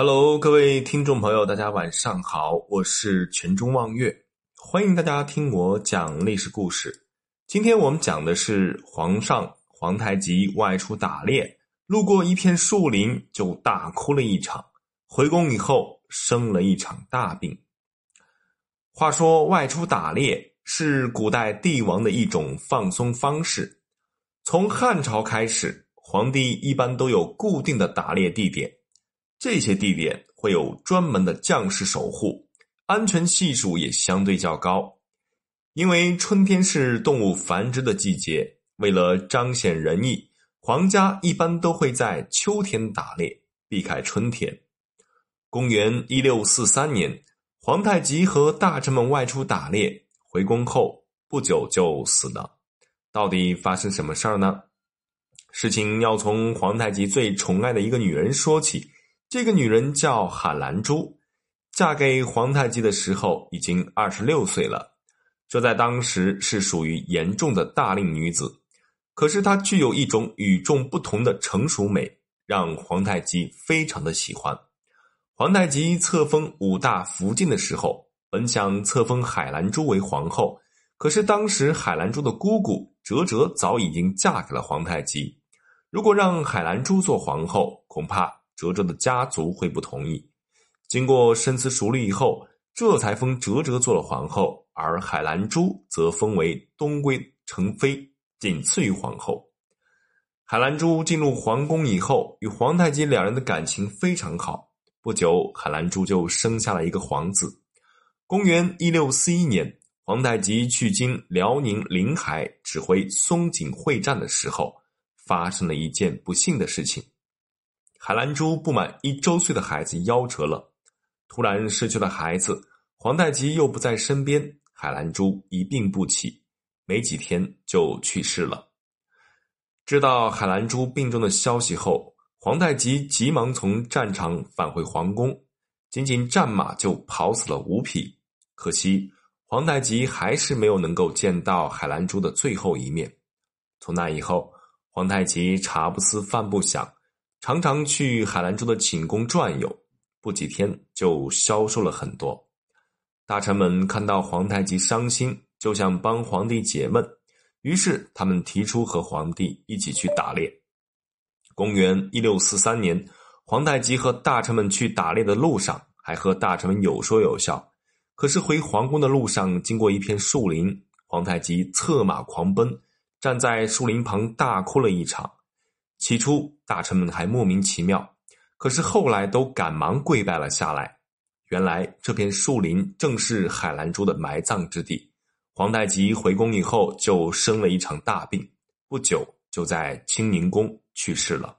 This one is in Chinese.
Hello，各位听众朋友，大家晚上好，我是全中望月，欢迎大家听我讲历史故事。今天我们讲的是皇上皇太极外出打猎，路过一片树林就大哭了一场，回宫以后生了一场大病。话说，外出打猎是古代帝王的一种放松方式，从汉朝开始，皇帝一般都有固定的打猎地点。这些地点会有专门的将士守护，安全系数也相对较高。因为春天是动物繁殖的季节，为了彰显仁义，皇家一般都会在秋天打猎，避开春天。公元一六四三年，皇太极和大臣们外出打猎，回宫后不久就死了。到底发生什么事儿呢？事情要从皇太极最宠爱的一个女人说起。这个女人叫海兰珠，嫁给皇太极的时候已经二十六岁了，这在当时是属于严重的大龄女子。可是她具有一种与众不同的成熟美，让皇太极非常的喜欢。皇太极册封五大福晋的时候，本想册封海兰珠为皇后，可是当时海兰珠的姑姑哲哲早已经嫁给了皇太极，如果让海兰珠做皇后，恐怕。哲哲的家族会不同意，经过深思熟虑以后，这才封哲哲做了皇后，而海兰珠则封为东归成妃，仅次于皇后。海兰珠进入皇宫以后，与皇太极两人的感情非常好。不久，海兰珠就生下了一个皇子。公元一六四一年，皇太极去经辽宁临海指挥松锦会战的时候，发生了一件不幸的事情。海兰珠不满一周岁的孩子夭折了，突然失去了孩子，皇太极又不在身边，海兰珠一病不起，没几天就去世了。知道海兰珠病重的消息后，皇太极急忙从战场返回皇宫，仅仅战马就跑死了五匹。可惜皇太极还是没有能够见到海兰珠的最后一面。从那以后，皇太极茶不思饭不想。常常去海兰珠的寝宫转悠，不几天就消瘦了很多。大臣们看到皇太极伤心，就想帮皇帝解闷，于是他们提出和皇帝一起去打猎。公元一六四三年，皇太极和大臣们去打猎的路上，还和大臣们有说有笑。可是回皇宫的路上，经过一片树林，皇太极策马狂奔，站在树林旁大哭了一场。起初，大臣们还莫名其妙，可是后来都赶忙跪拜了下来。原来这片树林正是海兰珠的埋葬之地。皇太极回宫以后，就生了一场大病，不久就在清宁宫去世了。